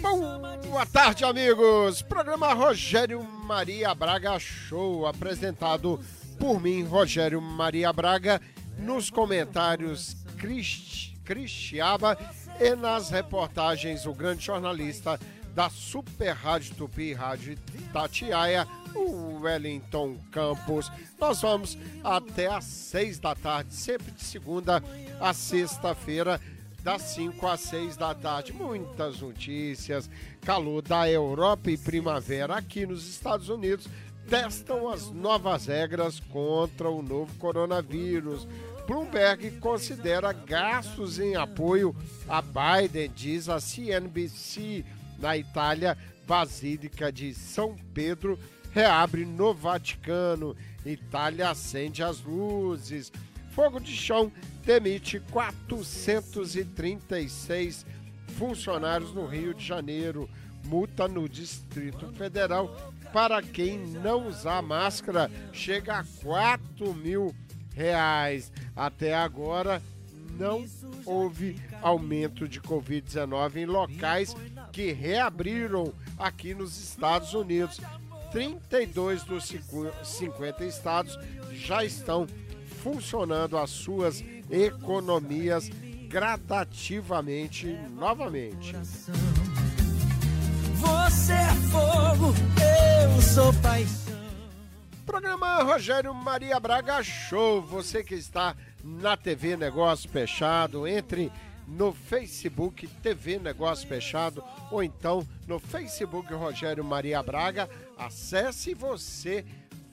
Boa tarde, amigos. Programa Rogério Maria Braga Show, apresentado por mim, Rogério Maria Braga, nos comentários Cristiaba e nas reportagens o grande jornalista da Super Rádio Tupi, Rádio Tatiaia, o Wellington Campos. Nós vamos até às seis da tarde, sempre de segunda a sexta-feira, das 5 às 6 da tarde. Muitas notícias, calor da Europa e primavera aqui nos Estados Unidos testam as novas regras contra o novo coronavírus. Bloomberg considera gastos em apoio a Biden, diz a CNBC. Na Itália, Basílica de São Pedro reabre no Vaticano. Itália acende as luzes. Fogo de chão demite 436 funcionários no Rio de Janeiro. Multa no Distrito Federal para quem não usar máscara chega a 4 mil reais. Até agora não houve aumento de Covid-19 em locais que reabriram aqui nos Estados Unidos. 32 dos 50 estados já estão funcionando as suas economias gradativamente novamente. Você é fogo, eu sou paixão. Programa Rogério Maria Braga Show. Você que está na TV Negócio Fechado, entre no Facebook TV Negócio Fechado ou então no Facebook Rogério Maria Braga. Acesse você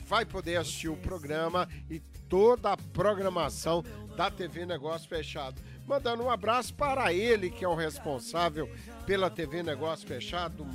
vai poder assistir o programa e toda a programação da TV Negócio Fechado. Mandando um abraço para ele, que é o responsável pela TV Negócio Fechado,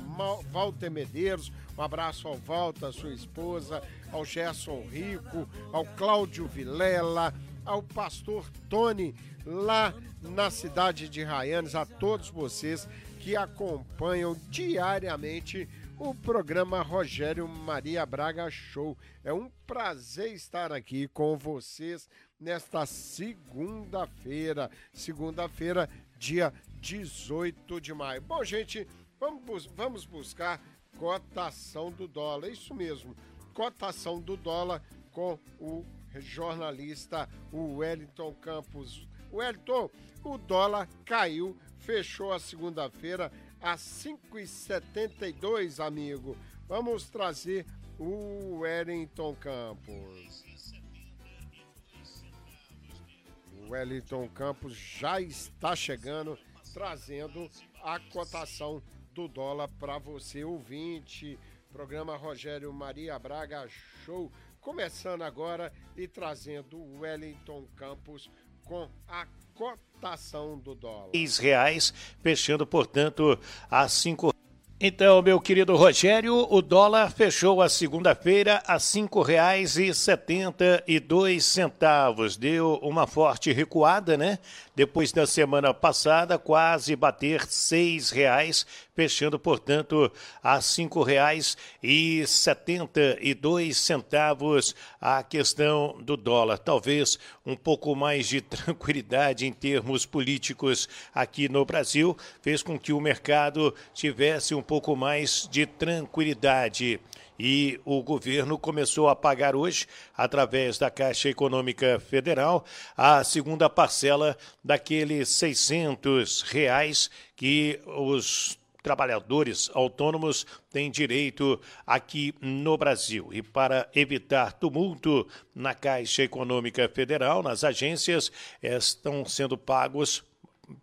Walter Medeiros. Um abraço ao Walter, sua esposa, ao Gerson Rico, ao Cláudio Vilela, ao pastor Tony, lá na cidade de Raianes, a todos vocês que acompanham diariamente o programa Rogério Maria Braga Show. É um prazer estar aqui com vocês nesta segunda-feira, segunda-feira, dia 18 de maio. Bom, gente, vamos, vamos buscar cotação do dólar, isso mesmo, cotação do dólar com o jornalista Wellington Campos. Wellington, o dólar caiu, fechou a segunda-feira a 5,72, amigo. Vamos trazer o Wellington Campos. O Wellington Campos já está chegando, trazendo a cotação do dólar para você, ouvinte. Programa Rogério Maria Braga Show. Começando agora e trazendo o Wellington Campos com a cotação do dólar. reais, fechando, portanto, a cinco então, meu querido Rogério, o dólar fechou a segunda-feira a dois centavos. Deu uma forte recuada, né? Depois da semana passada, quase bater seis reais, fechando, portanto, a dois centavos a questão do dólar. Talvez um pouco mais de tranquilidade em termos políticos aqui no Brasil fez com que o mercado tivesse um pouco mais de tranquilidade. E o governo começou a pagar hoje, através da Caixa Econômica Federal, a segunda parcela daqueles 600 reais que os trabalhadores autônomos têm direito aqui no Brasil. E para evitar tumulto na Caixa Econômica Federal, nas agências, estão sendo pagos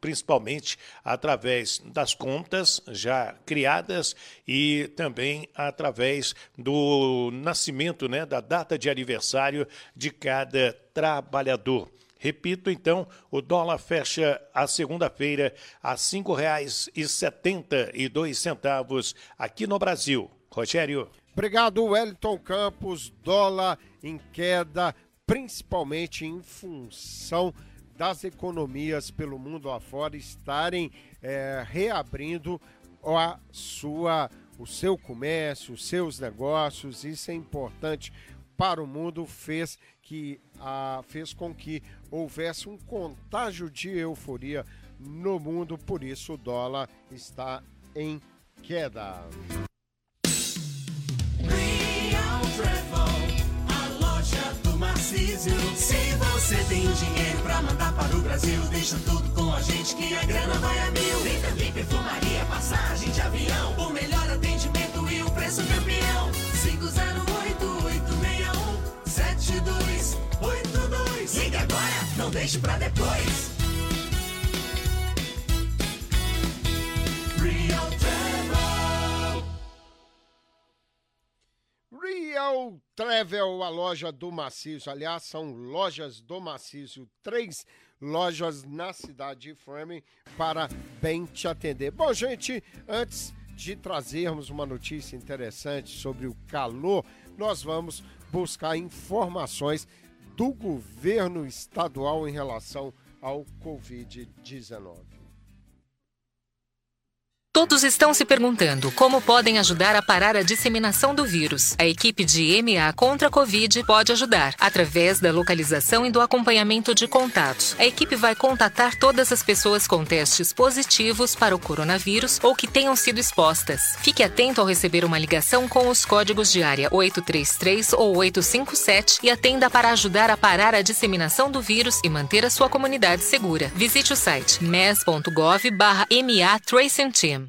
principalmente através das contas já criadas e também através do nascimento, né, da data de aniversário de cada trabalhador. Repito, então, o dólar fecha a segunda-feira a R$ 5,72 aqui no Brasil. Rogério. Obrigado, Wellington Campos. Dólar em queda, principalmente em função das economias pelo mundo afora estarem é, reabrindo a sua, o seu comércio, os seus negócios. Isso é importante para o mundo. Fez que a, fez com que houvesse um contágio de euforia no mundo, por isso o dólar está em queda. Se você tem dinheiro pra mandar para o Brasil, deixa tudo com a gente que a grana vai a mil. Tem também perfumaria, passagem de avião, o melhor atendimento e o preço campeão. 508817282. Liga agora, não deixe pra depois. Real Travel, a loja do Maciço. Aliás, são lojas do Maciço, três lojas na cidade de Framingham para bem te atender. Bom, gente, antes de trazermos uma notícia interessante sobre o calor, nós vamos buscar informações do governo estadual em relação ao Covid-19. Todos estão se perguntando como podem ajudar a parar a disseminação do vírus. A equipe de MA contra a Covid pode ajudar, através da localização e do acompanhamento de contatos. A equipe vai contatar todas as pessoas com testes positivos para o coronavírus ou que tenham sido expostas. Fique atento ao receber uma ligação com os códigos de área 833 ou 857 e atenda para ajudar a parar a disseminação do vírus e manter a sua comunidade segura. Visite o site mes.gov/ma Tracing Team.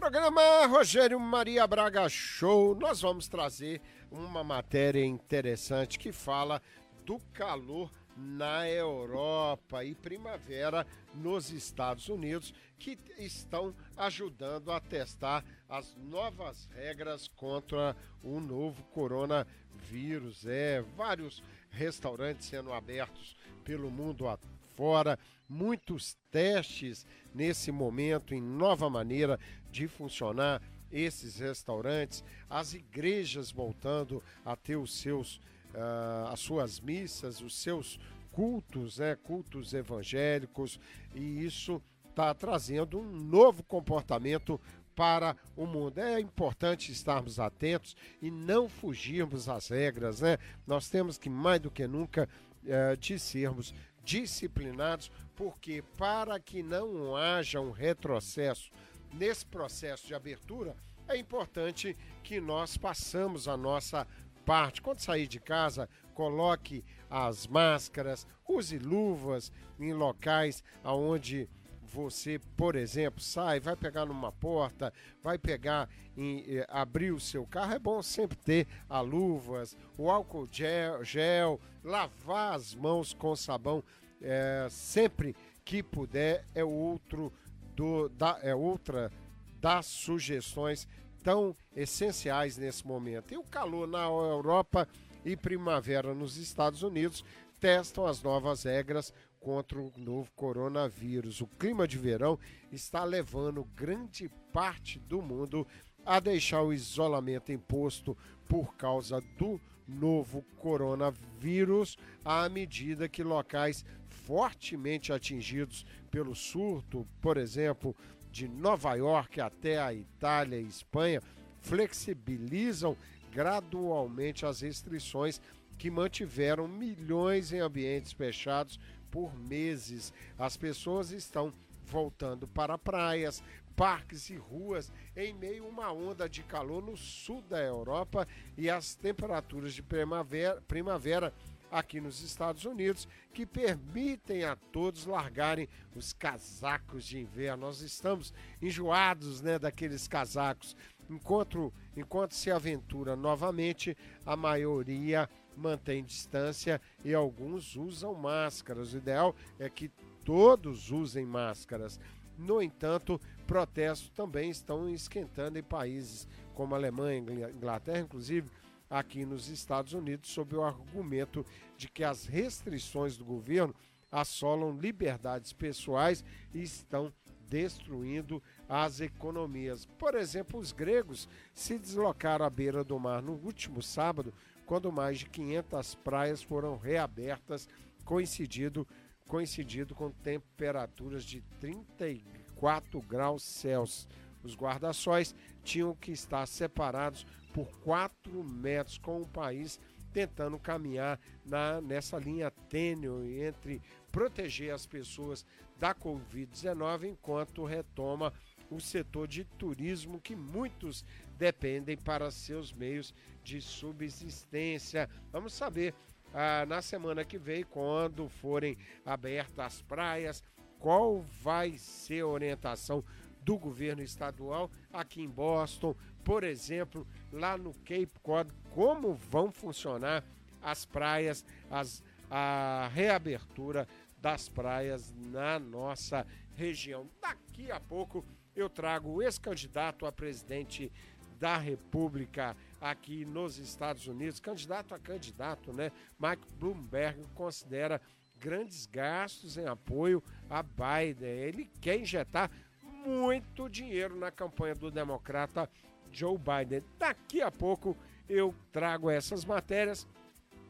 Programa Rogério Maria Braga Show. Nós vamos trazer uma matéria interessante que fala do calor na Europa e primavera nos Estados Unidos, que estão ajudando a testar as novas regras contra o novo coronavírus. É, vários restaurantes sendo abertos pelo mundo afora, muitos testes nesse momento em nova maneira de funcionar esses restaurantes, as igrejas voltando a ter os seus, uh, as suas missas, os seus cultos, né, cultos evangélicos, e isso está trazendo um novo comportamento para o mundo. É importante estarmos atentos e não fugirmos às regras, né? Nós temos que mais do que nunca uh, de sermos disciplinados, porque para que não haja um retrocesso nesse processo de abertura, é importante que nós passamos a nossa parte. Quando sair de casa, coloque as máscaras, use luvas em locais aonde você, por exemplo, sai, vai pegar numa porta, vai pegar em eh, abrir o seu carro, é bom sempre ter a luvas, o álcool gel, gel lavar as mãos com sabão é, sempre que puder é outro do da, é outra das sugestões tão essenciais nesse momento. E o calor na Europa e primavera nos Estados Unidos testam as novas regras contra o novo coronavírus. O clima de verão está levando grande parte do mundo a deixar o isolamento imposto por causa do novo coronavírus, à medida que locais fortemente atingidos pelo surto, por exemplo, de Nova York até a Itália e Espanha, flexibilizam gradualmente as restrições que mantiveram milhões em ambientes fechados por meses. As pessoas estão voltando para praias, parques e ruas em meio a uma onda de calor no sul da Europa e as temperaturas de primavera, primavera aqui nos Estados Unidos que permitem a todos largarem os casacos de inverno. Nós estamos enjoados né, daqueles casacos. Enquanto, enquanto se aventura novamente, a maioria mantém distância e alguns usam máscaras. O ideal é que todos usem máscaras. No entanto, protestos também estão esquentando em países como Alemanha, Inglaterra, inclusive aqui nos Estados Unidos sob o argumento de que as restrições do governo assolam liberdades pessoais e estão destruindo as economias. Por exemplo, os gregos se deslocaram à beira do mar no último sábado, quando mais de 500 praias foram reabertas, coincidido, coincidido com temperaturas de 34 graus Celsius. Os guarda-sóis tinham que estar separados por 4 metros, com o país tentando caminhar na, nessa linha tênue entre proteger as pessoas da Covid-19 enquanto retoma o setor de turismo que muitos dependem para seus meios de subsistência. Vamos saber ah, na semana que vem, quando forem abertas as praias, qual vai ser a orientação do governo estadual aqui em Boston, por exemplo, lá no Cape Cod, como vão funcionar as praias, as, a reabertura das praias na nossa região. Daqui a pouco eu trago o ex-candidato a presidente da República aqui nos Estados Unidos, candidato a candidato, né? Mike Bloomberg considera grandes gastos em apoio a Biden. Ele quer injetar muito dinheiro na campanha do democrata Joe Biden. Daqui a pouco eu trago essas matérias,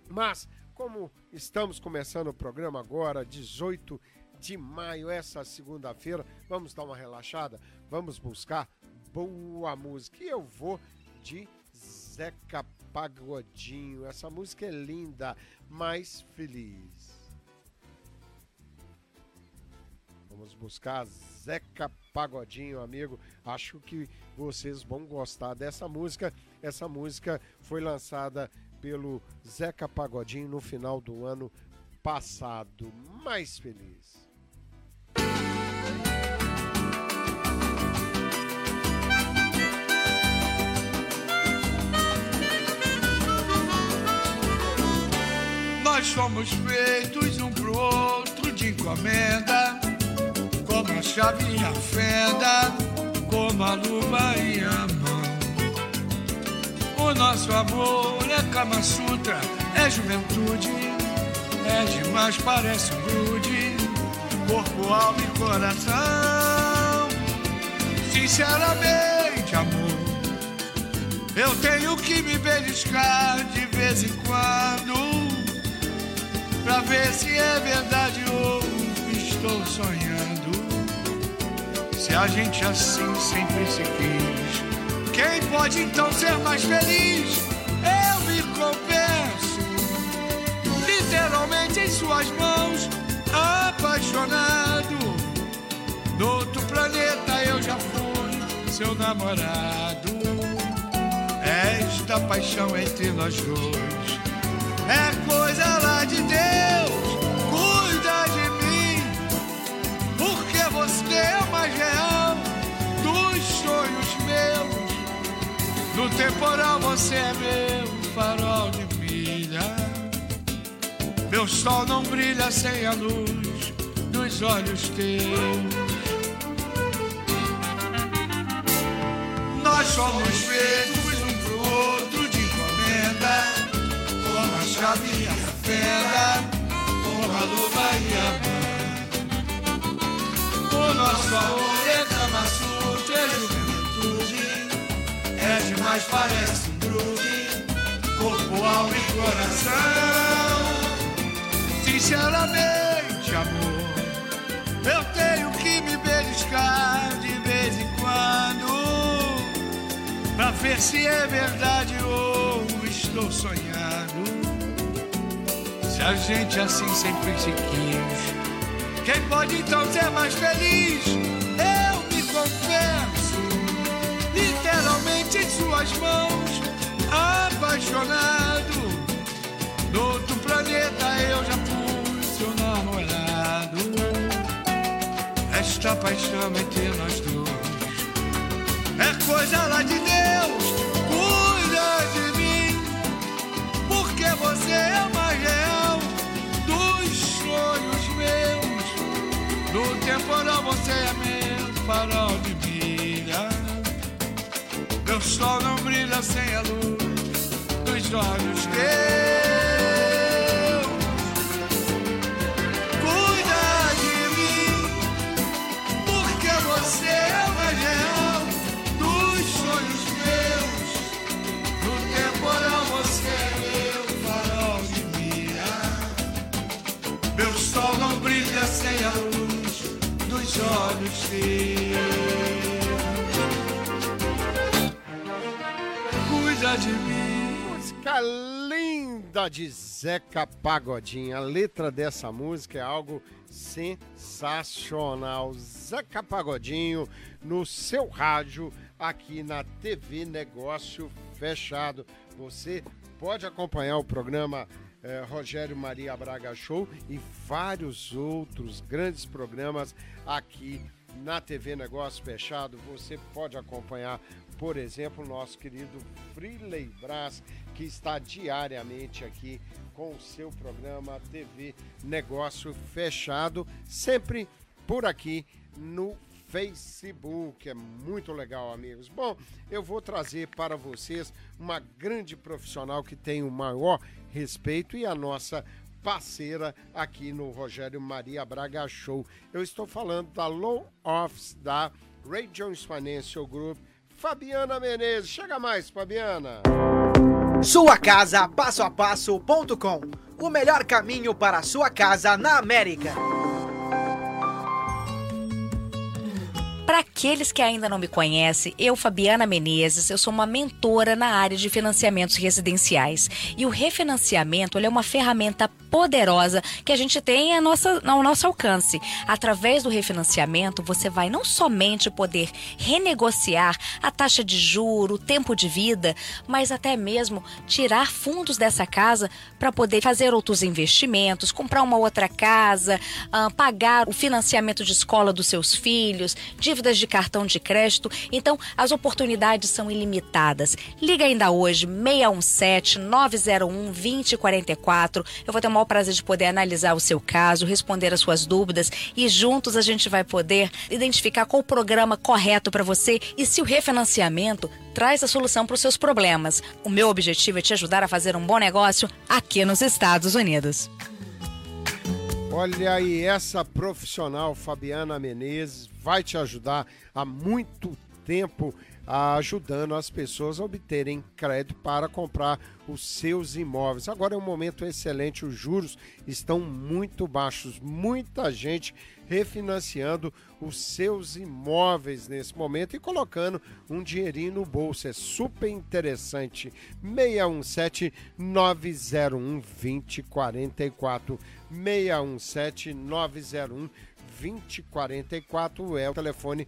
mas como estamos começando o programa agora, 18 de maio, essa segunda-feira, vamos dar uma relaxada, vamos buscar boa música. E eu vou de Zeca Pagodinho. Essa música é linda, mais feliz. Vamos buscar Zeca Pagodinho, amigo. Acho que vocês vão gostar dessa música. Essa música foi lançada pelo Zeca Pagodinho no final do ano passado. Mais feliz. Nós somos feitos um pro outro de encomenda, como a chave e a fenda, como a luva e a mão. O nosso amor é Kama Sutra, é juventude, é demais, parece um grude, corpo, alma e coração. Sinceramente, amor, eu tenho que me beliscar de vez em quando pra ver se é verdade ou estou sonhando. Se a gente assim sempre se quis, quem pode então ser mais feliz? Eu me confesso, literalmente em suas mãos, apaixonado. Do outro planeta eu já fui seu namorado. Esta paixão entre nós dois é coisa lá de Deus. É mais real dos sonhos meus. No temporal você é meu farol de milha. Meu sol não brilha sem a luz dos olhos teus. Nós somos feitos um pro outro de encomenda como a chave e a fenda, como a luva e a mão. O nosso amor é Sutra, é juventude, é demais, parece um groove, corpo, alma e coração. Sinceramente, amor, eu tenho que me beliscar de vez em quando, pra ver se é verdade ou estou sonhando. Se a gente assim sempre se quis, quem pode então ser mais feliz? Eu me confesso, literalmente em suas mãos, apaixonado. Do outro planeta eu já fui seu namorado. Esta paixão entre nós dois é coisa lá de Deus. Cuida de mim, porque você é mais temporal você é meu farol de milha. Meu sol não brilha sem a luz dos olhos teus. Dos olhos. Cuida de mim. Música linda de Zeca Pagodinho. A letra dessa música é algo sensacional. Zeca Pagodinho no seu rádio aqui na TV Negócio Fechado. Você pode acompanhar o programa eh, Rogério Maria Braga Show e vários outros grandes programas aqui na TV Negócio Fechado. Você pode acompanhar, por exemplo, nosso querido Freeley Brás, que está diariamente aqui com o seu programa TV Negócio Fechado, sempre por aqui no Facebook. É muito legal, amigos. Bom, eu vou trazer para vocês uma grande profissional que tem o maior respeito e a nossa parceira aqui no Rogério Maria Braga Show. Eu estou falando da Low Office da Ray Jones Financial Group, Fabiana Menezes. Chega mais, Fabiana. Sua casa passo a passo.com. O melhor caminho para a sua casa na América. Para aqueles que ainda não me conhecem, eu, Fabiana Menezes, eu sou uma mentora na área de financiamentos residenciais. E o refinanciamento é uma ferramenta poderosa que a gente tem a nossa, ao nosso alcance. Através do refinanciamento, você vai não somente poder renegociar a taxa de juro, o tempo de vida, mas até mesmo tirar fundos dessa casa para poder fazer outros investimentos, comprar uma outra casa, uh, pagar o financiamento de escola dos seus filhos, dívidas de cartão de crédito. Então, as oportunidades são ilimitadas. Liga ainda hoje, 617 901 2044. Eu vou ter o maior prazer de poder analisar o seu caso, responder as suas dúvidas e juntos a gente vai poder identificar qual o programa correto para você e se o refinanciamento traz a solução para os seus problemas. O meu objetivo é te ajudar a fazer um bom negócio aqui nos Estados Unidos. Olha aí, essa profissional Fabiana Menezes vai te ajudar há muito tempo ajudando as pessoas a obterem crédito para comprar os seus imóveis. Agora é um momento excelente, os juros estão muito baixos, muita gente refinanciando os seus imóveis nesse momento e colocando um dinheirinho no bolso. É super interessante. 617 901 2044 617 901 2044 é o telefone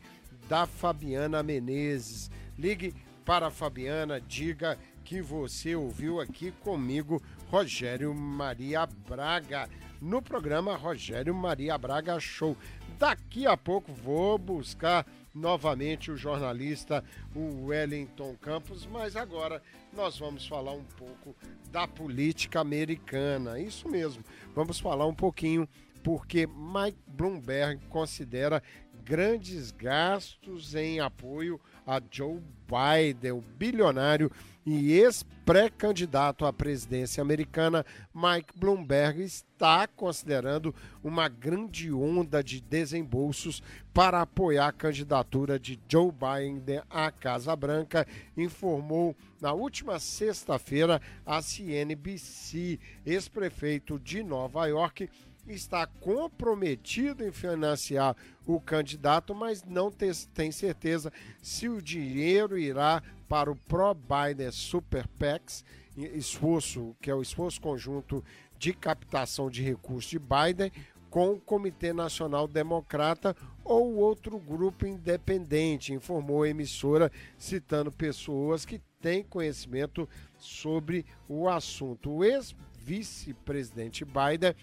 da Fabiana Menezes. Ligue para a Fabiana, diga que você ouviu aqui comigo, Rogério Maria Braga, no programa Rogério Maria Braga Show. Daqui a pouco vou buscar novamente o jornalista o Wellington Campos, mas agora nós vamos falar um pouco da política americana. Isso mesmo, vamos falar um pouquinho porque Mike Bloomberg considera grandes gastos em apoio a Joe Biden, o bilionário e ex-pré-candidato à presidência americana, Mike Bloomberg, está considerando uma grande onda de desembolsos para apoiar a candidatura de Joe Biden à Casa Branca, informou na última sexta-feira a CNBC. Ex-prefeito de Nova York está comprometido em financiar o candidato, mas não tem certeza se o dinheiro irá para o Pro-Biden Super PACs, esforço, que é o esforço conjunto de captação de recursos de Biden com o Comitê Nacional Democrata ou outro grupo independente, informou a emissora, citando pessoas que têm conhecimento sobre o assunto. O ex-vice-presidente Biden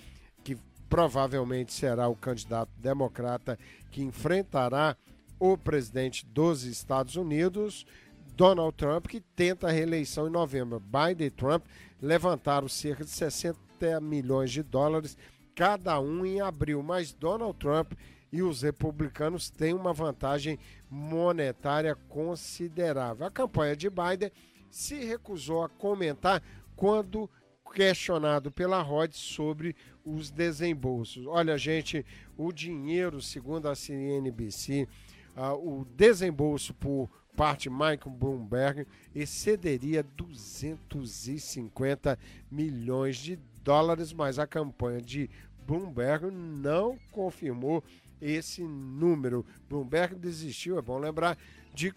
provavelmente será o candidato democrata que enfrentará o presidente dos Estados Unidos, Donald Trump, que tenta a reeleição em novembro. Biden e Trump levantaram cerca de 60 milhões de dólares cada um em abril, mas Donald Trump e os republicanos têm uma vantagem monetária considerável. A campanha de Biden se recusou a comentar quando questionado pela Rod sobre os desembolsos. Olha, gente, o dinheiro, segundo a CNBC, uh, o desembolso por parte de Michael Bloomberg excederia 250 milhões de dólares, mas a campanha de Bloomberg não confirmou esse número. Bloomberg desistiu, é bom lembrar, de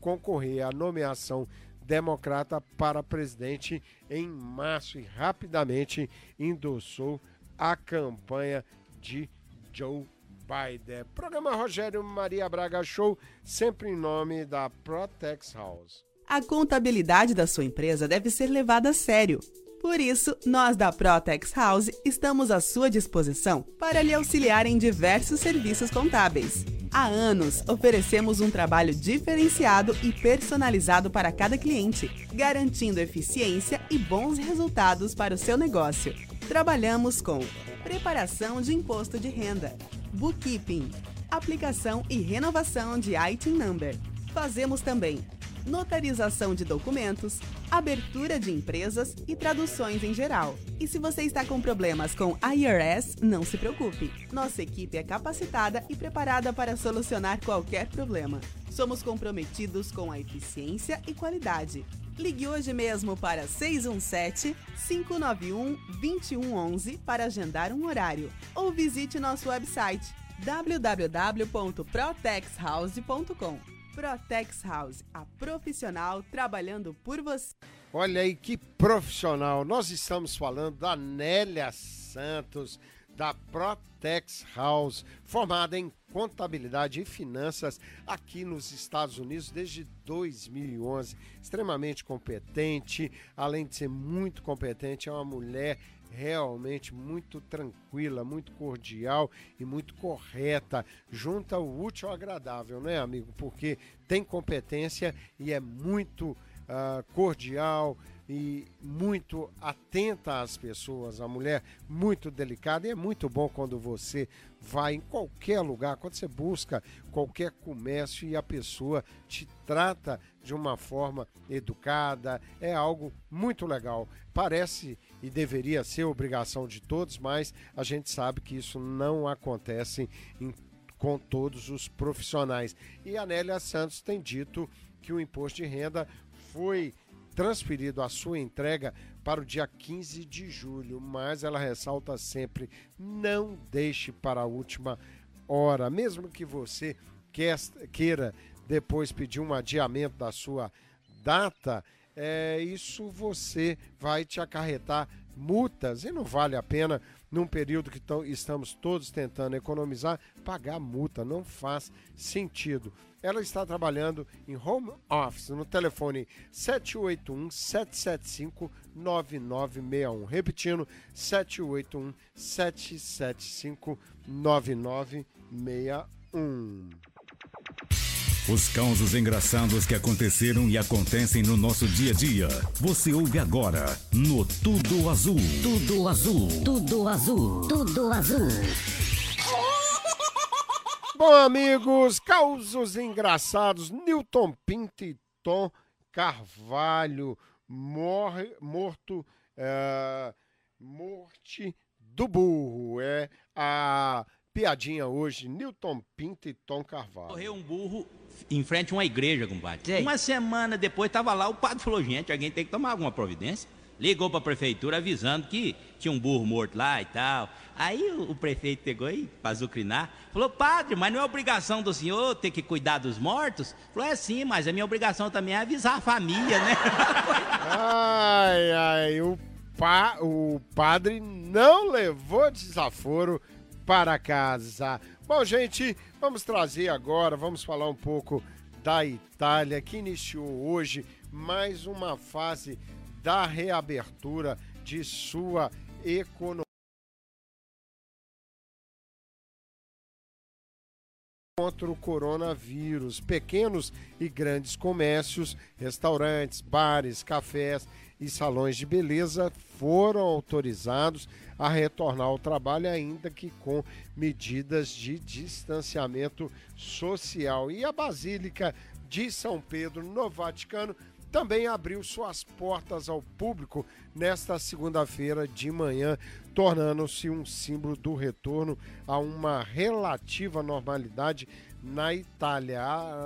concorrer à nomeação democrata para presidente em março e rapidamente endossou a campanha de Joe Biden. Programa Rogério Maria Braga Show, sempre em nome da Protex House. A contabilidade da sua empresa deve ser levada a sério. Por isso, nós da Protex House estamos à sua disposição para lhe auxiliar em diversos serviços contábeis. Há anos, oferecemos um trabalho diferenciado e personalizado para cada cliente, garantindo eficiência e bons resultados para o seu negócio. Trabalhamos com preparação de imposto de renda, bookkeeping, aplicação e renovação de ITIN number. Fazemos também notarização de documentos, abertura de empresas e traduções em geral. E se você está com problemas com IRS, não se preocupe. Nossa equipe é capacitada e preparada para solucionar qualquer problema. Somos comprometidos com a eficiência e qualidade. Ligue hoje mesmo para 617-591-2111 para agendar um horário ou visite nosso website www.protexhouse.com. Protex House, a profissional trabalhando por você. Olha aí que profissional. Nós estamos falando da Nélia Santos, da Protex House, formada em contabilidade e finanças aqui nos Estados Unidos desde 2011. Extremamente competente, além de ser muito competente, é uma mulher realmente muito tranquila, muito cordial e muito correta. Junta o útil ao agradável, né, amigo? Porque tem competência e é muito uh, cordial e muito atenta às pessoas, a mulher muito delicada e é muito bom quando você vai em qualquer lugar, quando você busca qualquer comércio e a pessoa te trata de uma forma educada, é algo muito legal. Parece e deveria ser obrigação de todos, mas a gente sabe que isso não acontece em, com todos os profissionais. E a Nélia Santos tem dito que o imposto de renda foi transferido a sua entrega para o dia 15 de julho, mas ela ressalta sempre: não deixe para a última hora, mesmo que você queira depois pedir um adiamento da sua data, é, isso você vai te acarretar multas e não vale a pena num período que estamos todos tentando economizar pagar multa não faz sentido. Ela está trabalhando em home office no telefone 781 775 9961 repetindo 781 775 9961 os causos engraçados que aconteceram e acontecem no nosso dia a dia. Você ouve agora no Tudo Azul. Tudo Azul. Tudo Azul. Tudo Azul. Bom, amigos, causos engraçados. Newton Pinto e Tom Carvalho morre, morto. É, morte do burro. É a piadinha hoje. Newton Pinto e Tom Carvalho. Morreu um burro em frente a uma igreja, compadre. Sei. Uma semana depois estava lá, o padre falou: gente, alguém tem que tomar alguma providência. Ligou para a prefeitura avisando que tinha um burro morto lá e tal. Aí o, o prefeito pegou aí para azucrinar. Falou, padre, mas não é obrigação do senhor ter que cuidar dos mortos? Falou, é sim, mas a minha obrigação também é avisar a família, né? ai, ai, o, pa, o padre não levou desaforo para casa. Bom, gente, vamos trazer agora, vamos falar um pouco da Itália, que iniciou hoje mais uma fase da reabertura de sua economia. contra o coronavírus. Pequenos e grandes comércios, restaurantes, bares, cafés e salões de beleza foram autorizados a retornar ao trabalho, ainda que com medidas de distanciamento social. E a Basílica de São Pedro, no Vaticano, também abriu suas portas ao público nesta segunda-feira de manhã, tornando-se um símbolo do retorno a uma relativa normalidade na Itália,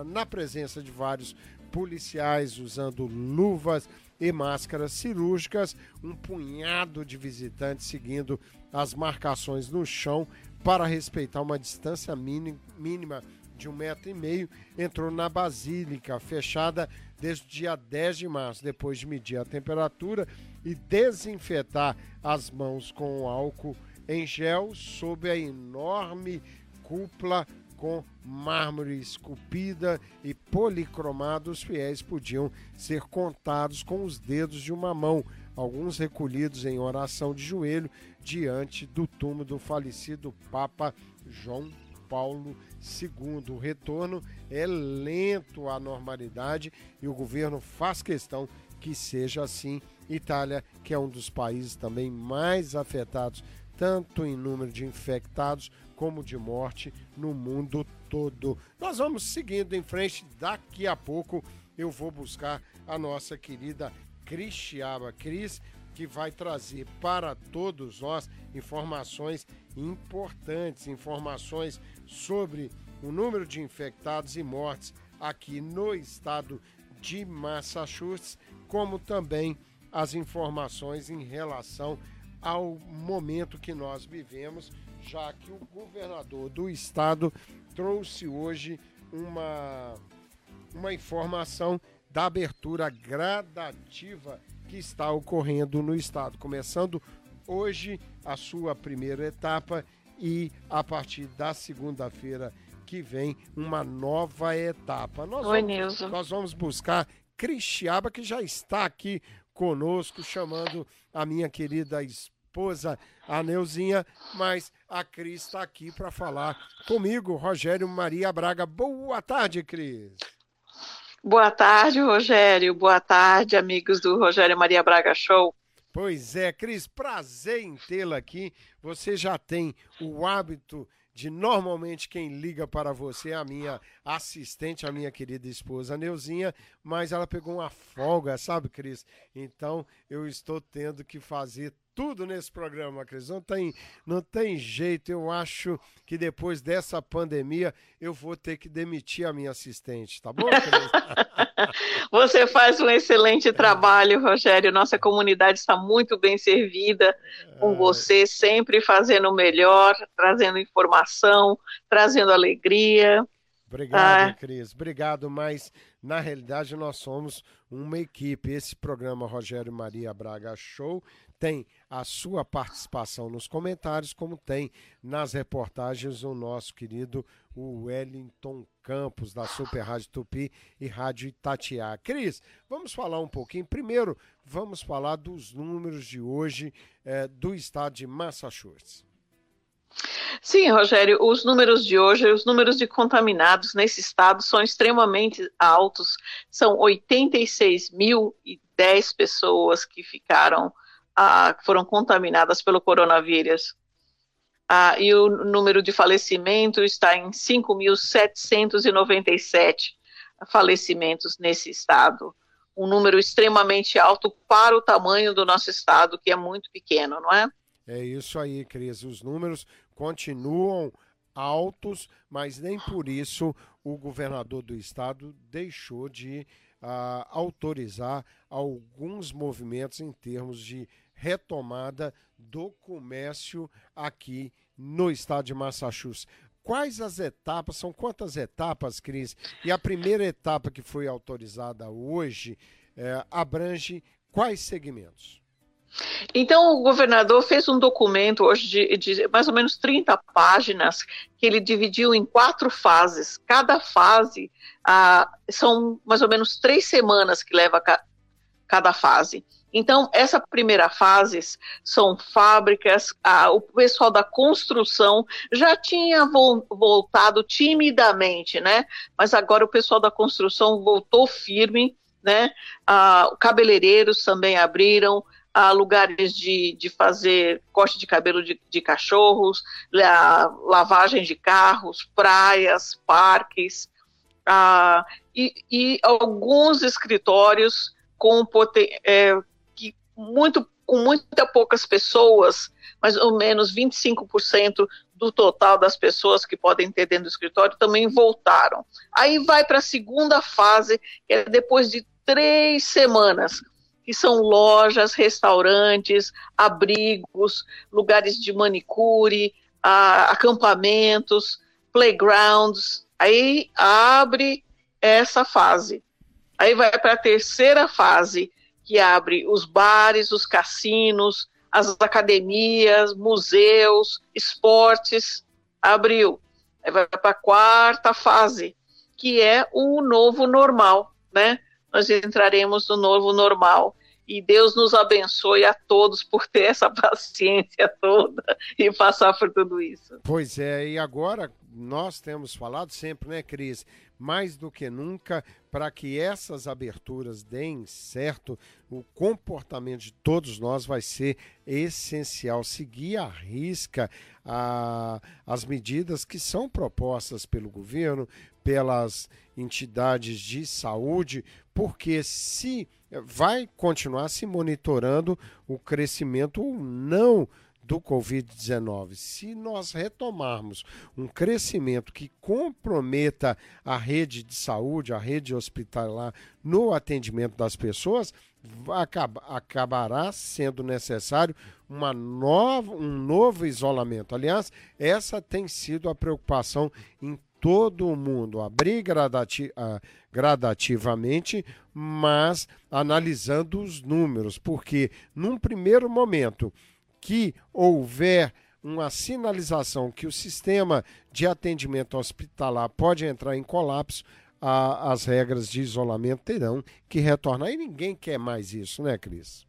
na presença de vários policiais usando luvas e máscaras cirúrgicas, um punhado de visitantes seguindo as marcações no chão para respeitar uma distância mínima de um metro e meio, entrou na Basílica, fechada desde o dia 10 de março, depois de medir a temperatura e desinfetar as mãos com álcool em gel sob a enorme cúpula com mármore esculpida e policromado, os fiéis podiam ser contados com os dedos de uma mão, alguns recolhidos em oração de joelho diante do túmulo do falecido Papa João Paulo II. O retorno é lento à normalidade e o governo faz questão que seja assim. Itália, que é um dos países também mais afetados, tanto em número de infectados como de morte no mundo todo. Nós vamos seguindo em frente. Daqui a pouco eu vou buscar a nossa querida Cristiaba Cris, que vai trazer para todos nós informações importantes, informações sobre o número de infectados e mortes aqui no estado de Massachusetts, como também as informações em relação ao momento que nós vivemos, já que o governador do estado trouxe hoje uma, uma informação da abertura gradativa que está ocorrendo no estado, começando hoje a sua primeira etapa e a partir da segunda-feira que vem uma nova etapa. Nós Oi, vamos, Nilson. Nós vamos buscar Cristiaba, que já está aqui conosco, chamando a minha querida esposa, a Neuzinha, mas a Cris está aqui para falar comigo, Rogério Maria Braga. Boa tarde, Cris. Boa tarde, Rogério. Boa tarde, amigos do Rogério Maria Braga Show. Pois é, Cris, prazer em tê-la aqui. Você já tem o hábito de normalmente quem liga para você é a minha assistente, a minha querida esposa Neuzinha, mas ela pegou uma folga, sabe, Cris? Então eu estou tendo que fazer tudo nesse programa, Cris. Não tem, não tem jeito. Eu acho que depois dessa pandemia eu vou ter que demitir a minha assistente, tá bom, Cris? Você faz um excelente trabalho, Rogério. Nossa comunidade está muito bem servida com você, sempre fazendo o melhor, trazendo informação, trazendo alegria. Obrigado, Ah. Cris. Obrigado, mas na realidade nós somos uma equipe. Esse programa Rogério Maria Braga Show tem a sua participação nos comentários, como tem nas reportagens o nosso querido Wellington Campos, da Super Rádio Tupi e Rádio Itatiaia. Cris, vamos falar um pouquinho. Primeiro, vamos falar dos números de hoje eh, do estado de Massachusetts. Sim, Rogério, os números de hoje, os números de contaminados nesse estado são extremamente altos. São 86.010 pessoas que ficaram, ah, foram contaminadas pelo coronavírus. Ah, e o número de falecimentos está em 5.797 falecimentos nesse estado. Um número extremamente alto para o tamanho do nosso estado, que é muito pequeno, não é? É isso aí, Cris. Os números continuam altos, mas nem por isso o governador do estado deixou de ah, autorizar alguns movimentos em termos de retomada do comércio aqui no estado de Massachusetts. Quais as etapas? São quantas etapas, Cris? E a primeira etapa que foi autorizada hoje eh, abrange quais segmentos? Então, o governador fez um documento hoje de, de, mais ou menos 30 páginas, que ele dividiu em quatro fases. Cada fase ah, são mais ou menos três semanas que leva ca, cada fase. Então, essa primeira fase são fábricas, ah, o pessoal da construção já tinha vo voltado timidamente, né? Mas agora o pessoal da construção voltou firme, né? Ah, cabeleireiros também abriram, a lugares de, de fazer corte de cabelo de, de cachorros, la, lavagem de carros, praias, parques, ah, e, e, alguns escritórios com é, que muito, com muita poucas pessoas, mais ou menos 25% do total das pessoas que podem ter dentro do escritório também voltaram. Aí vai para a segunda fase, que é depois de três semanas, que são lojas, restaurantes, abrigos, lugares de manicure, ah, acampamentos, playgrounds. Aí abre essa fase. Aí vai para a terceira fase, que abre os bares, os cassinos, as academias, museus, esportes, abriu. Vai para a quarta fase, que é o novo normal, né? Nós entraremos no novo normal. E Deus nos abençoe a todos por ter essa paciência toda e passar por tudo isso. Pois é, e agora nós temos falado sempre, né, Cris? Mais do que nunca, para que essas aberturas deem certo, o comportamento de todos nós vai ser essencial. Seguir à risca a, as medidas que são propostas pelo governo, pelas entidades de saúde, porque se vai continuar se monitorando o crescimento ou não do Covid-19. Se nós retomarmos um crescimento que comprometa a rede de saúde, a rede hospitalar no atendimento das pessoas, acabará sendo necessário uma nova, um novo isolamento. Aliás, essa tem sido a preocupação em todo o mundo, abrir gradati gradativamente, mas analisando os números, porque num primeiro momento que houver uma sinalização que o sistema de atendimento hospitalar pode entrar em colapso, a, as regras de isolamento terão que retornar. E ninguém quer mais isso, né, Cris?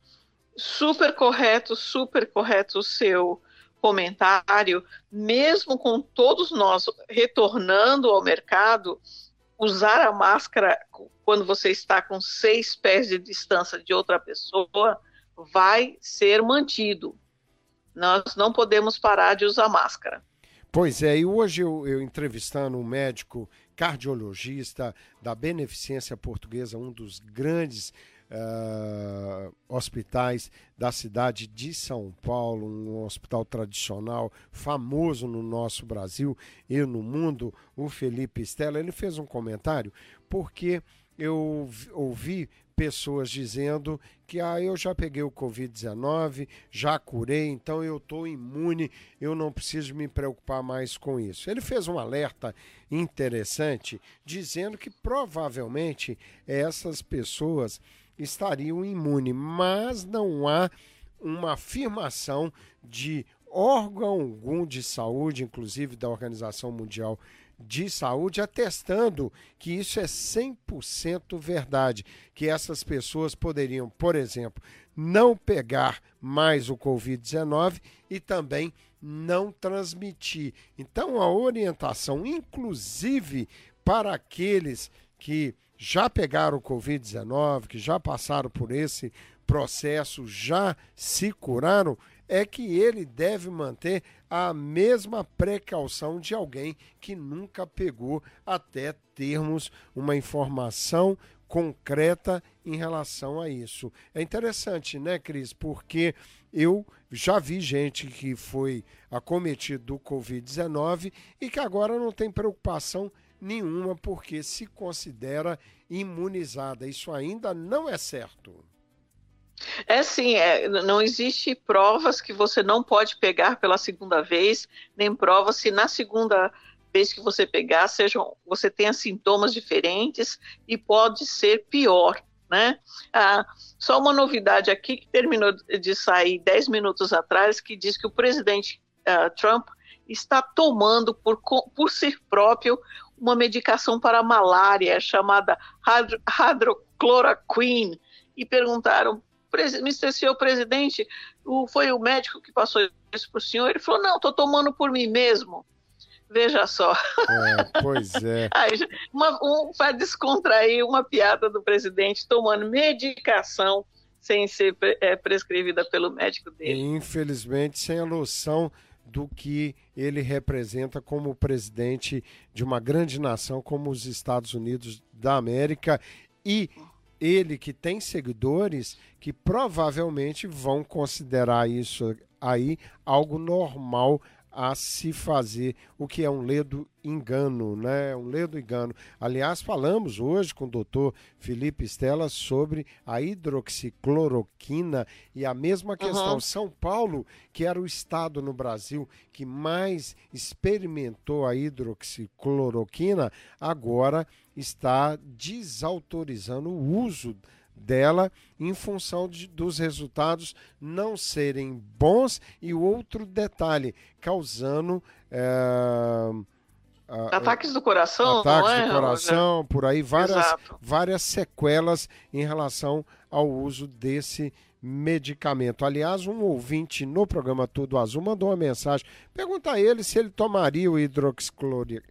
Super correto, super correto o seu comentário. Mesmo com todos nós retornando ao mercado, usar a máscara quando você está com seis pés de distância de outra pessoa vai ser mantido. Nós não podemos parar de usar máscara. Pois é, e hoje eu, eu entrevistando um médico cardiologista da Beneficência Portuguesa, um dos grandes uh, hospitais da cidade de São Paulo, um hospital tradicional, famoso no nosso Brasil e no mundo, o Felipe Stella, ele fez um comentário porque eu ouvi pessoas dizendo que ah, eu já peguei o Covid-19, já curei, então eu estou imune, eu não preciso me preocupar mais com isso. Ele fez um alerta interessante dizendo que provavelmente essas pessoas estariam imunes, mas não há uma afirmação de órgão algum de saúde, inclusive da Organização Mundial de saúde atestando que isso é 100% verdade, que essas pessoas poderiam, por exemplo, não pegar mais o Covid-19 e também não transmitir. Então, a orientação, inclusive para aqueles que já pegaram o Covid-19, que já passaram por esse processo, já se curaram, é que ele deve manter a mesma precaução de alguém que nunca pegou até termos uma informação concreta em relação a isso. É interessante, né, Cris? Porque eu já vi gente que foi acometido do Covid-19 e que agora não tem preocupação nenhuma porque se considera imunizada. Isso ainda não é certo. É sim, é, não existe provas que você não pode pegar pela segunda vez, nem provas se na segunda vez que você pegar, sejam, você tenha sintomas diferentes e pode ser pior, né? Ah, só uma novidade aqui que terminou de sair 10 minutos atrás, que diz que o presidente uh, Trump está tomando por, por si próprio uma medicação para malária chamada hydrochloroquine e perguntaram Mr. Senhor Presidente, o, foi o médico que passou isso para o senhor? Ele falou, não, estou tomando por mim mesmo. Veja só. É, pois é. uma, um, para descontrair uma piada do presidente tomando medicação sem ser é, prescrevida pelo médico dele. Infelizmente, sem a noção do que ele representa como presidente de uma grande nação como os Estados Unidos da América e ele que tem seguidores que provavelmente vão considerar isso aí algo normal a se fazer, o que é um ledo engano, né? Um ledo engano. Aliás, falamos hoje com o doutor Felipe Stella sobre a hidroxicloroquina e a mesma questão. Uhum. São Paulo, que era o estado no Brasil que mais experimentou a hidroxicloroquina, agora está desautorizando o uso dela em função de, dos resultados não serem bons e outro detalhe, causando. É, Ataques do coração, ataques é? do coração, por aí, várias, Exato. várias sequelas em relação ao uso desse medicamento. Aliás, um ouvinte no programa Tudo Azul mandou uma mensagem. Pergunta a ele se ele tomaria o hidroxiclori...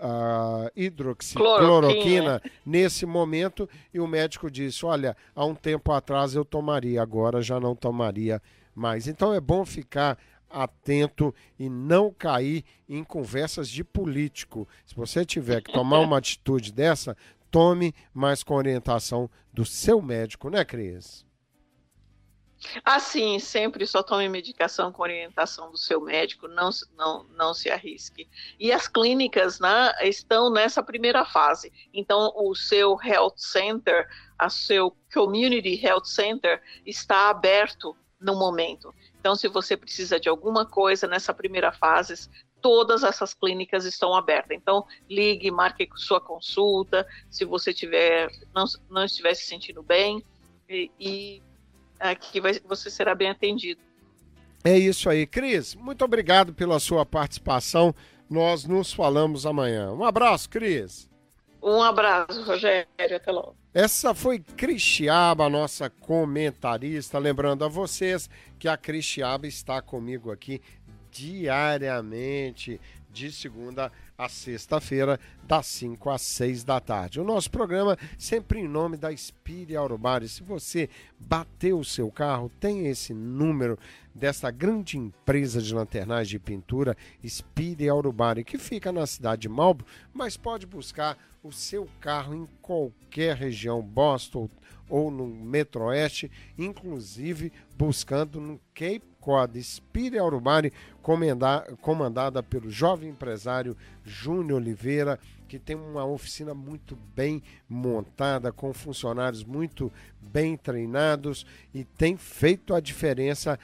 ah, hidroxicloroquina nesse momento e o médico disse: Olha, há um tempo atrás eu tomaria, agora já não tomaria mais. Então é bom ficar atento e não cair em conversas de político. Se você tiver que tomar uma atitude dessa, tome mais com orientação do seu médico, né, Cris? Assim, sempre só tome medicação com orientação do seu médico, não, não, não se arrisque. E as clínicas né, estão nessa primeira fase. Então, o seu health center, o seu community health center está aberto no momento. Então, se você precisa de alguma coisa nessa primeira fase, todas essas clínicas estão abertas. Então, ligue, marque sua consulta, se você tiver, não, não estiver se sentindo bem, e, e aqui vai- você será bem atendido. É isso aí. Cris, muito obrigado pela sua participação. Nós nos falamos amanhã. Um abraço, Cris. Um abraço, Rogério, até logo. Essa foi Cristiaba, nossa comentarista. Lembrando a vocês que a Cristiaba está comigo aqui diariamente, de segunda a sexta-feira, das 5 às 6 da tarde. O nosso programa sempre em nome da Spire Aurubari. Se você bateu o seu carro, tem esse número dessa grande empresa de lanternagem de pintura, Spire Aurubari, que fica na cidade de Malbo, mas pode buscar o seu carro em qualquer região, Boston ou no Metroeste, inclusive buscando no Cape Cod, Spire Aurubari, comenda- comandada pelo jovem empresário Júnior Oliveira, que tem uma oficina muito bem montada, com funcionários muito bem treinados e tem feito a diferença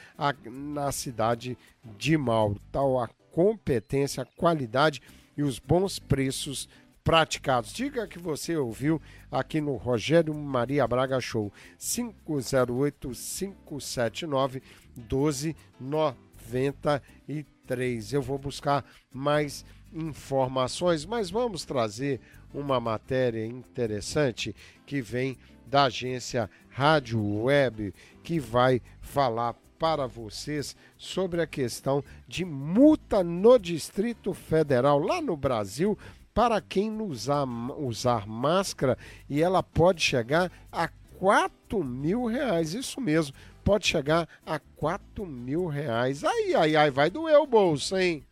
na cidade de Mauro. Tal a competência, a qualidade e os bons preços praticados. Diga que você ouviu aqui no Rogério Maria Braga Show 508 579 1293. Eu vou buscar mais informações, mas vamos trazer uma matéria interessante que vem da agência Rádio Web, que vai falar para vocês sobre a questão de multa no Distrito Federal, lá no Brasil, para quem usar, usar máscara, e ela pode chegar a 4 mil reais. Isso mesmo, pode chegar a 4 mil reais. Ai, ai, ai, vai doer o bolso, hein?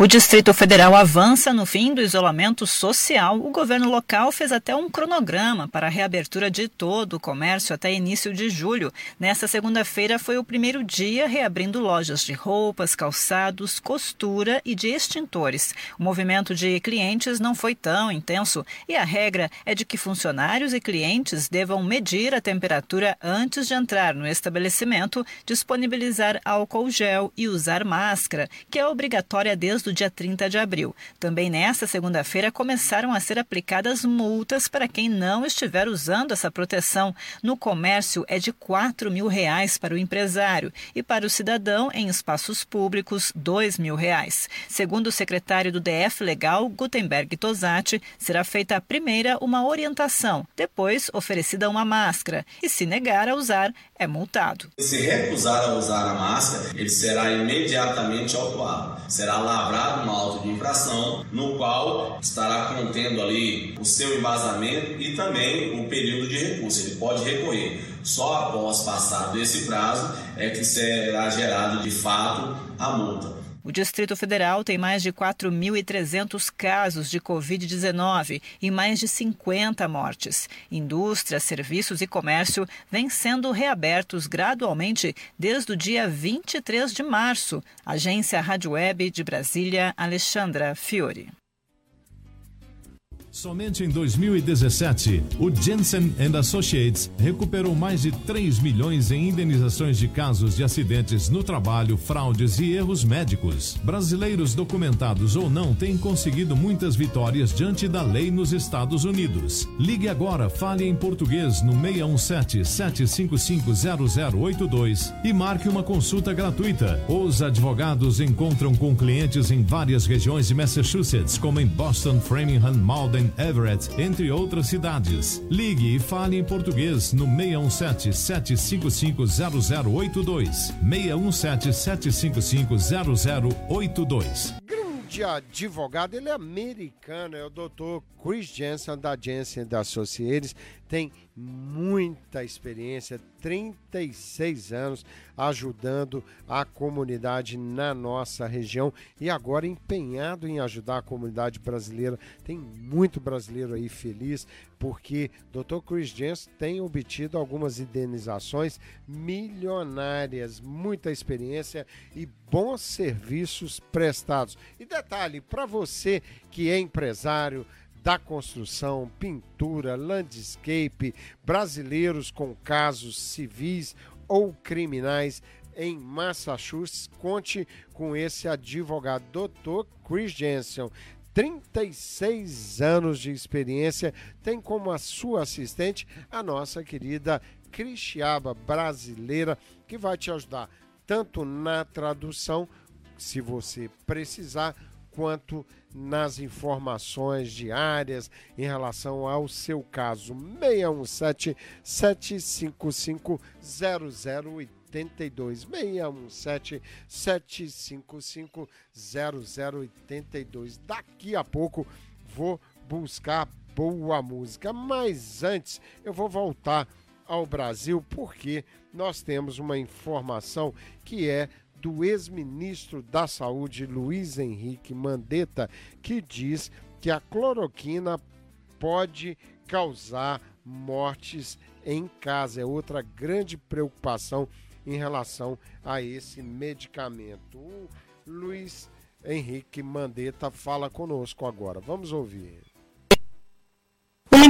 O Distrito Federal avança no fim do isolamento social. O governo local fez até um cronograma para a reabertura de todo o comércio até início de julho. Nesta segunda-feira foi o primeiro dia reabrindo lojas de roupas, calçados, costura e de extintores. O movimento de clientes não foi tão intenso e a regra é de que funcionários e clientes devam medir a temperatura antes de entrar no estabelecimento, disponibilizar álcool gel e usar máscara, que é obrigatória desde o dia 30 de abril. Também nesta segunda-feira começaram a ser aplicadas multas para quem não estiver usando essa proteção. No comércio é de 4 mil reais para o empresário e para o cidadão em espaços públicos, 2 mil reais. Segundo o secretário do DF Legal, Gutenberg Tosati, será feita a primeira uma orientação, depois oferecida uma máscara e se negar a usar, é multado. Se recusar a usar a máscara, ele será imediatamente autuado. Será lavrado uma auto de infração, no qual estará contendo ali o seu embasamento e também o período de recurso. Ele pode recorrer. Só após passado esse prazo é que será gerado de fato a multa. O Distrito Federal tem mais de 4.300 casos de Covid-19 e mais de 50 mortes. Indústria, serviços e comércio vêm sendo reabertos gradualmente desde o dia 23 de março. Agência Rádio Web de Brasília, Alexandra Fiore. Somente em 2017, o Jensen Associates recuperou mais de 3 milhões em indenizações de casos de acidentes no trabalho, fraudes e erros médicos. Brasileiros documentados ou não têm conseguido muitas vitórias diante da lei nos Estados Unidos. Ligue agora, fale em português no 617 755 0082 e marque uma consulta gratuita. Os advogados encontram com clientes em várias regiões de Massachusetts, como em Boston, Framingham, Malden, Everett, entre outras cidades. Ligue e fale em português no 617 755 0082. 617 755 0082 grande advogado, ele é americano, é o doutor Chris Jensen da Jensen da Associates, tem muita experiência, 36 anos ajudando a comunidade na nossa região e agora empenhado em ajudar a comunidade brasileira. Tem muito brasileiro aí feliz porque Dr. Chris Jensen tem obtido algumas indenizações milionárias, muita experiência e bons serviços prestados. E detalhe, para você que é empresário, da construção, pintura, landscape, brasileiros com casos civis ou criminais em Massachusetts. Conte com esse advogado, Dr. Chris Jensen. 36 anos de experiência, tem como a sua assistente a nossa querida Cristiaba brasileira, que vai te ajudar tanto na tradução, se você precisar, quanto nas informações diárias em relação ao seu caso. 617 755 0082 617 755 0082. Daqui a pouco vou buscar boa música, mas antes eu vou voltar ao Brasil porque nós temos uma informação que é do ex-ministro da Saúde Luiz Henrique Mandetta, que diz que a cloroquina pode causar mortes em casa. É outra grande preocupação em relação a esse medicamento. O Luiz Henrique Mandetta fala conosco agora. Vamos ouvir.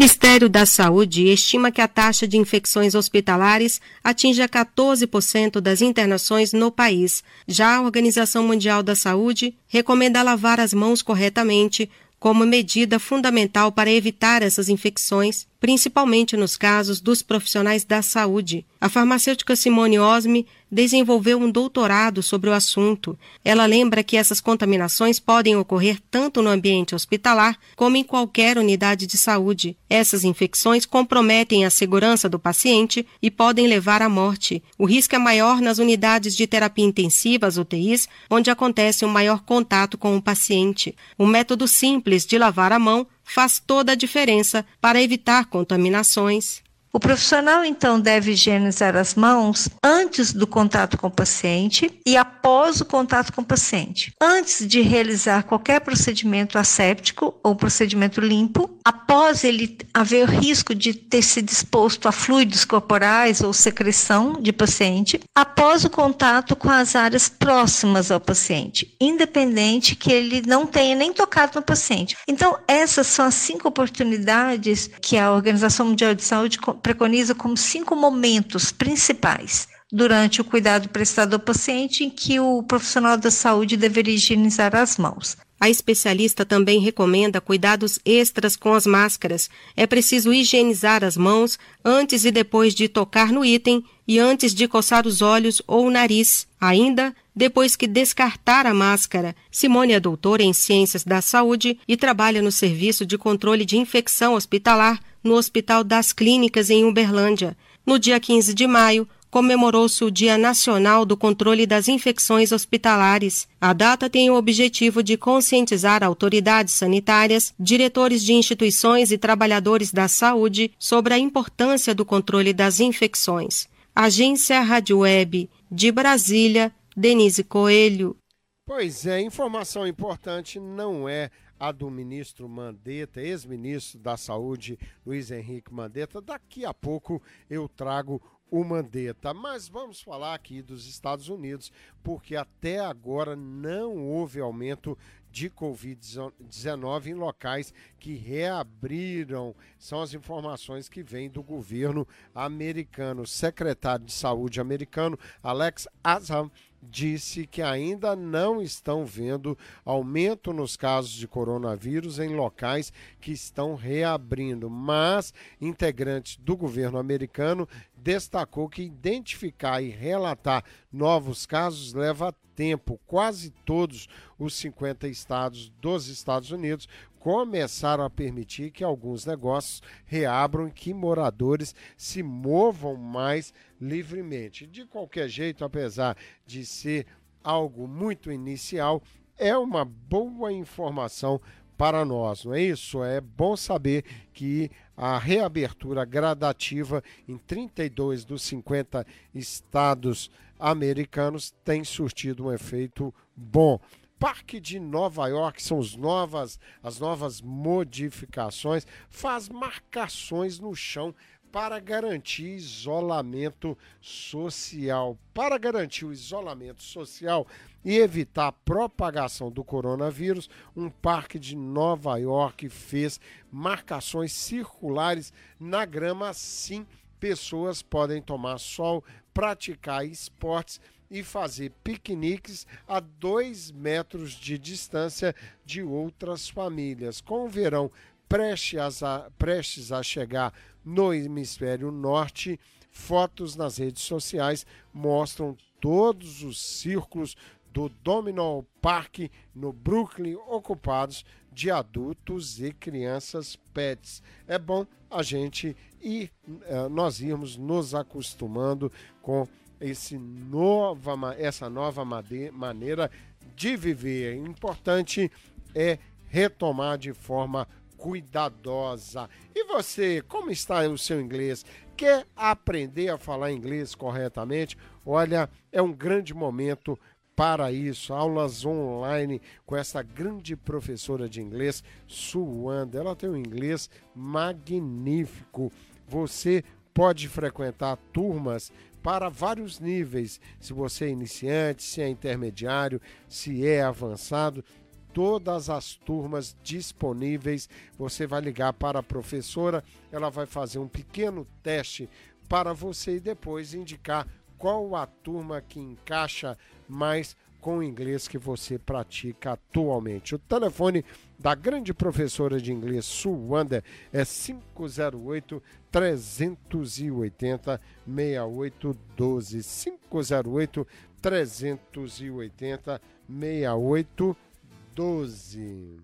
Ministério da Saúde estima que a taxa de infecções hospitalares atinja 14% das internações no país. Já a Organização Mundial da Saúde recomenda lavar as mãos corretamente como medida fundamental para evitar essas infecções principalmente nos casos dos profissionais da saúde. A farmacêutica Simone Osme desenvolveu um doutorado sobre o assunto. Ela lembra que essas contaminações podem ocorrer tanto no ambiente hospitalar como em qualquer unidade de saúde. Essas infecções comprometem a segurança do paciente e podem levar à morte. O risco é maior nas unidades de terapia intensiva, as UTIs, onde acontece um maior contato com o paciente. Um método simples de lavar a mão faz toda a diferença para evitar contaminações. O profissional então deve higienizar as mãos antes do contato com o paciente e após o contato com o paciente. Antes de realizar qualquer procedimento asséptico ou procedimento limpo, após ele haver risco de ter se exposto a fluidos corporais ou secreção de paciente, após o contato com as áreas próximas ao paciente, independente que ele não tenha nem tocado no paciente. Então, essas são as cinco oportunidades que a Organização Mundial de Saúde preconiza como cinco momentos principais durante o cuidado prestado ao paciente em que o profissional da saúde deveria higienizar as mãos. A especialista também recomenda cuidados extras com as máscaras. É preciso higienizar as mãos antes e depois de tocar no item e antes de coçar os olhos ou o nariz. Ainda, depois que descartar a máscara. Simone é doutora em Ciências da Saúde e trabalha no Serviço de Controle de Infecção Hospitalar no Hospital das Clínicas em Uberlândia. No dia 15 de maio, comemorou-se o Dia Nacional do Controle das Infecções Hospitalares. A data tem o objetivo de conscientizar autoridades sanitárias, diretores de instituições e trabalhadores da saúde sobre a importância do controle das infecções. Agência Rádio Web de Brasília, Denise Coelho. Pois é, informação importante não é a do ministro Mandetta, ex-ministro da Saúde, Luiz Henrique Mandetta. Daqui a pouco eu trago o Mandetta. Mas vamos falar aqui dos Estados Unidos, porque até agora não houve aumento de Covid-19 em locais que reabriram. São as informações que vêm do governo americano. Secretário de Saúde americano, Alex Azam, disse que ainda não estão vendo aumento nos casos de coronavírus em locais que estão reabrindo, mas integrantes do governo americano destacou que identificar e relatar novos casos leva tempo. Quase todos os 50 estados dos Estados Unidos começaram a permitir que alguns negócios reabram e que moradores se movam mais livremente. De qualquer jeito, apesar de ser algo muito inicial, é uma boa informação para nós, não é isso? É bom saber que a reabertura gradativa em 32 dos 50 estados americanos tem surtido um efeito bom. Parque de Nova York são as novas, as novas modificações, faz marcações no chão para garantir isolamento social. Para garantir o isolamento social e evitar a propagação do coronavírus, um parque de Nova York fez marcações circulares na grama. Assim, pessoas podem tomar sol, praticar esportes e fazer piqueniques a dois metros de distância de outras famílias. Com o verão prestes a, prestes a chegar no hemisfério norte, fotos nas redes sociais mostram todos os círculos do Domino Park no Brooklyn ocupados de adultos e crianças pets. É bom a gente ir, eh, nós irmos nos acostumando com esse nova, essa nova maneira de viver. Importante é retomar de forma cuidadosa. E você, como está o seu inglês? Quer aprender a falar inglês corretamente? Olha, é um grande momento para isso. Aulas online com essa grande professora de inglês, Suanda. Ela tem um inglês magnífico. Você pode frequentar turmas para vários níveis. Se você é iniciante, se é intermediário, se é avançado, todas as turmas disponíveis. Você vai ligar para a professora, ela vai fazer um pequeno teste para você e depois indicar qual a turma que encaixa mais com o inglês que você pratica atualmente. O telefone da grande professora de inglês Suanda é 508 380 6812 508 380 6812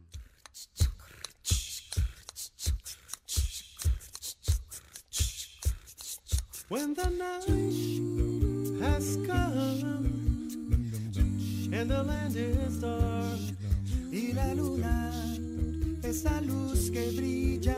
When the night has come and the land is dark y la luna es la luz que brilla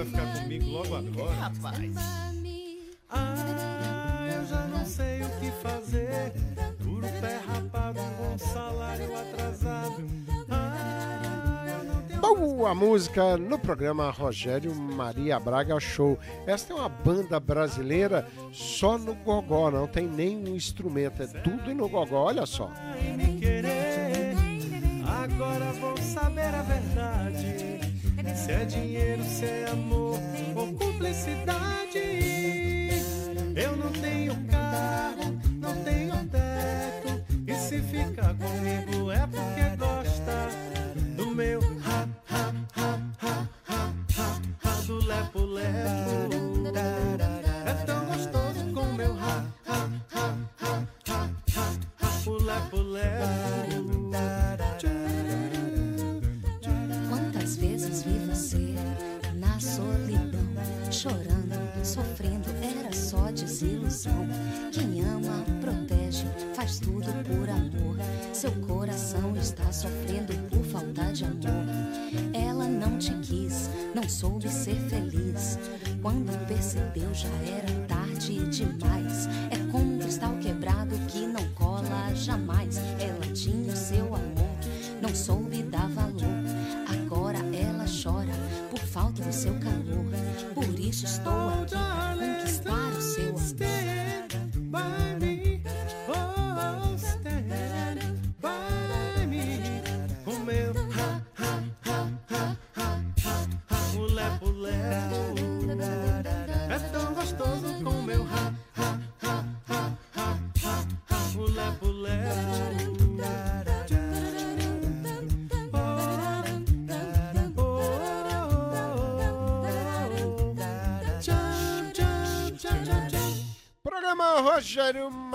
vai ficar comigo logo agora? Rapaz. Ah, eu já não sei o que fazer. Duro pé rapado, um bom salário atrasado. Ah, Boa música no programa Rogério Maria Braga Show. Esta é uma banda brasileira só no gogó, não tem nenhum instrumento, é tudo no gogó, olha só. Agora vou saber a verdade. Se é dinheiro, se é amor ou cumplicidade. Soube ser feliz. Quando percebeu, já era tarde demais. É como um cristal quebrado que não cola jamais. Ela tinha o seu amor, não soube dar valor. Agora ela chora por falta do seu calor. Por isso estou aqui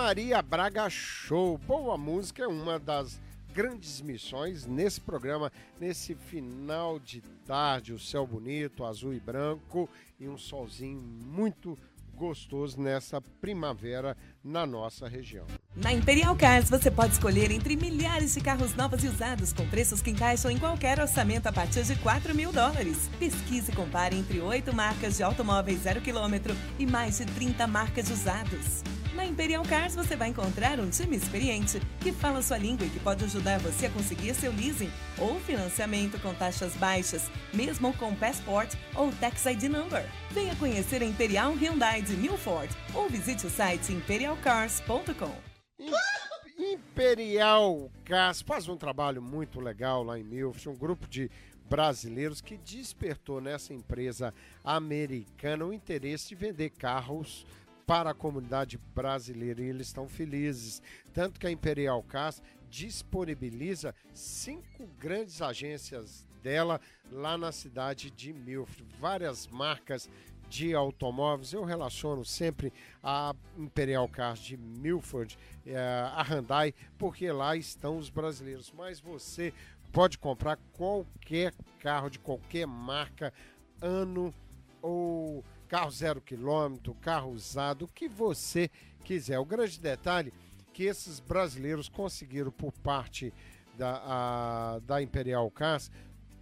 Maria Braga Show. Boa música é uma das grandes missões nesse programa, nesse final de tarde, o céu bonito, azul e branco e um solzinho muito gostoso nessa primavera na nossa região. Na Imperial Cars você pode escolher entre milhares de carros novos e usados com preços que encaixam em qualquer orçamento a partir de 4 mil dólares. Pesquise e compare entre oito marcas de automóveis zero quilômetro e mais de 30 marcas de usados. Na Imperial Cars você vai encontrar um time experiente que fala sua língua e que pode ajudar você a conseguir seu leasing ou financiamento com taxas baixas, mesmo com Passport ou Tax ID Number. Venha conhecer a Imperial Hyundai de Milford ou visite o site imperialcars.com. Imperial Cars faz um trabalho muito legal lá em Milford, um grupo de brasileiros que despertou nessa empresa americana o interesse de vender carros para a comunidade brasileira e eles estão felizes. Tanto que a Imperial Cars disponibiliza cinco grandes agências dela lá na cidade de Milford. Várias marcas de automóveis. Eu relaciono sempre a Imperial Cars de Milford, eh, a Hyundai, porque lá estão os brasileiros. Mas você pode comprar qualquer carro de qualquer marca, ano ou carro zero quilômetro, carro usado, o que você quiser. O grande detalhe que esses brasileiros conseguiram por parte da, a, da Imperial Cars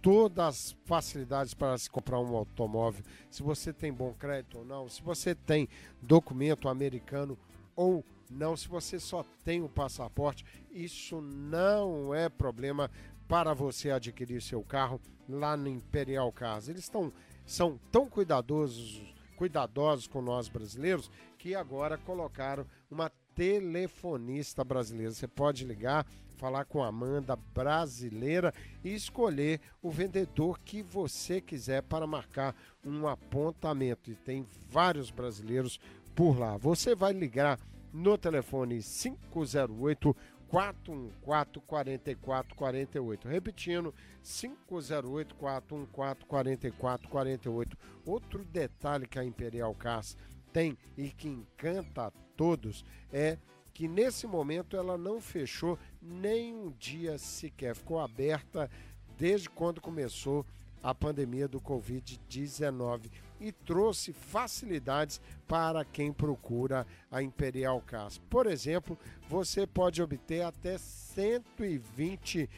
todas as facilidades para se comprar um automóvel, se você tem bom crédito ou não, se você tem documento americano ou não, se você só tem o passaporte, isso não é problema para você adquirir seu carro lá no Imperial Cars. Eles estão são tão cuidadosos, cuidadosos com nós brasileiros que agora colocaram uma telefonista brasileira. Você pode ligar, falar com a Amanda brasileira e escolher o vendedor que você quiser para marcar um apontamento. E tem vários brasileiros por lá. Você vai ligar no telefone 508 414 4448. Repetindo, 508 414 4448. Outro detalhe que a Imperial Cars tem e que encanta a todos é que nesse momento ela não fechou nem um dia sequer, ficou aberta desde quando começou a pandemia do Covid-19 e trouxe facilidades para quem procura a Imperial Cars. Por exemplo, você pode obter até 120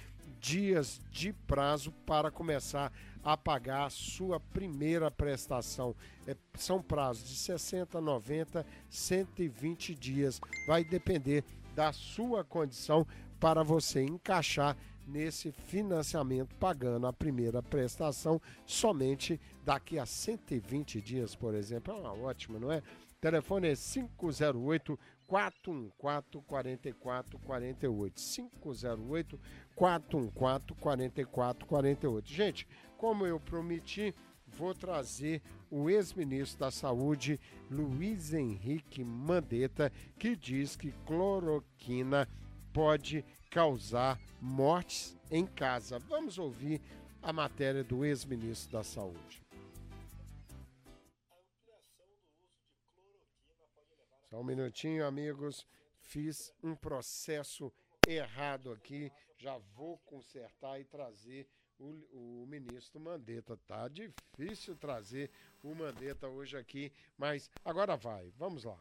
dias de prazo para começar a pagar a sua primeira prestação. É, são prazos de 60, 90, 120 dias. Vai depender da sua condição para você encaixar nesse financiamento pagando a primeira prestação somente daqui a 120 dias, por exemplo. É uma ótima, não é? Telefone é 508 414 4448. 508 414 4448. Gente, como eu prometi, vou trazer o ex-ministro da Saúde, Luiz Henrique Mandetta, que diz que cloroquina pode causar mortes em casa. Vamos ouvir a matéria do ex-ministro da Saúde. Só um minutinho, amigos. Fiz um processo errado aqui. Já vou consertar e trazer o, o ministro Mandetta. Tá difícil trazer o Mandetta hoje aqui, mas agora vai. Vamos lá.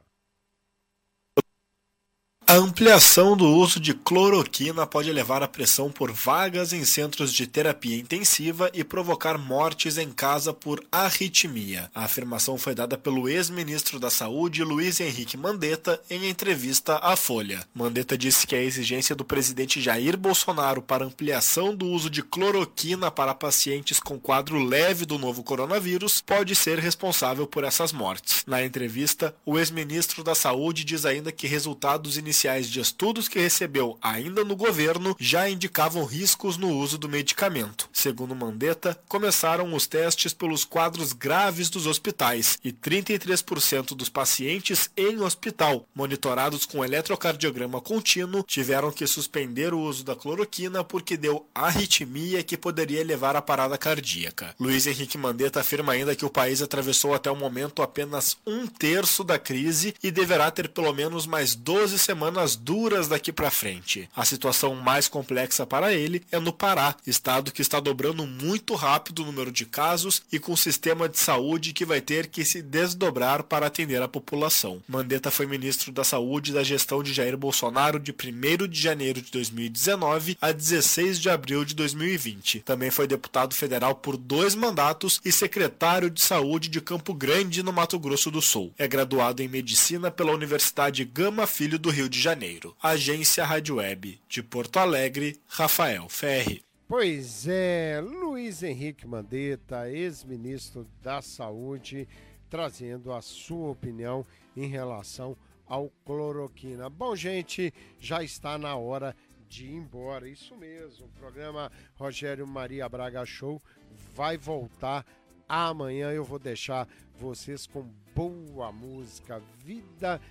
A ampliação do uso de cloroquina pode elevar a pressão por vagas em centros de terapia intensiva e provocar mortes em casa por arritmia. A afirmação foi dada pelo ex-ministro da Saúde, Luiz Henrique Mandetta, em entrevista à Folha. Mandetta disse que a exigência do presidente Jair Bolsonaro para ampliação do uso de cloroquina para pacientes com quadro leve do novo coronavírus pode ser responsável por essas mortes. Na entrevista, o ex-ministro da Saúde diz ainda que resultados iniciais iniciais de estudos que recebeu ainda no governo já indicavam riscos no uso do medicamento. Segundo Mandetta, começaram os testes pelos quadros graves dos hospitais e 33% dos pacientes em hospital, monitorados com eletrocardiograma contínuo, tiveram que suspender o uso da cloroquina porque deu arritmia que poderia levar à parada cardíaca. Luiz Henrique Mandetta afirma ainda que o país atravessou até o momento apenas um terço da crise e deverá ter pelo menos mais 12 semanas semanas duras daqui para frente. A situação mais complexa para ele é no Pará, estado que está dobrando muito rápido o número de casos e com um sistema de saúde que vai ter que se desdobrar para atender a população. Mandetta foi ministro da Saúde da gestão de Jair Bolsonaro de 1 de janeiro de 2019 a 16 de abril de 2020. Também foi deputado federal por dois mandatos e secretário de Saúde de Campo Grande, no Mato Grosso do Sul. É graduado em Medicina pela Universidade Gama Filho do Rio de Janeiro. Agência Rádio Web de Porto Alegre, Rafael Ferri. Pois é, Luiz Henrique Mandetta, ex-ministro da Saúde, trazendo a sua opinião em relação ao cloroquina. Bom, gente, já está na hora de ir embora. Isso mesmo. O programa Rogério Maria Braga Show vai voltar amanhã. Eu vou deixar vocês com boa música, Vida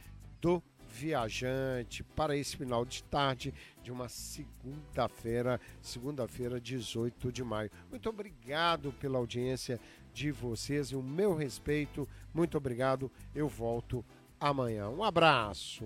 do viajante para esse final de tarde de uma segunda-feira, segunda-feira, 18 de maio. Muito obrigado pela audiência de vocês e o meu respeito. Muito obrigado. Eu volto amanhã. Um abraço.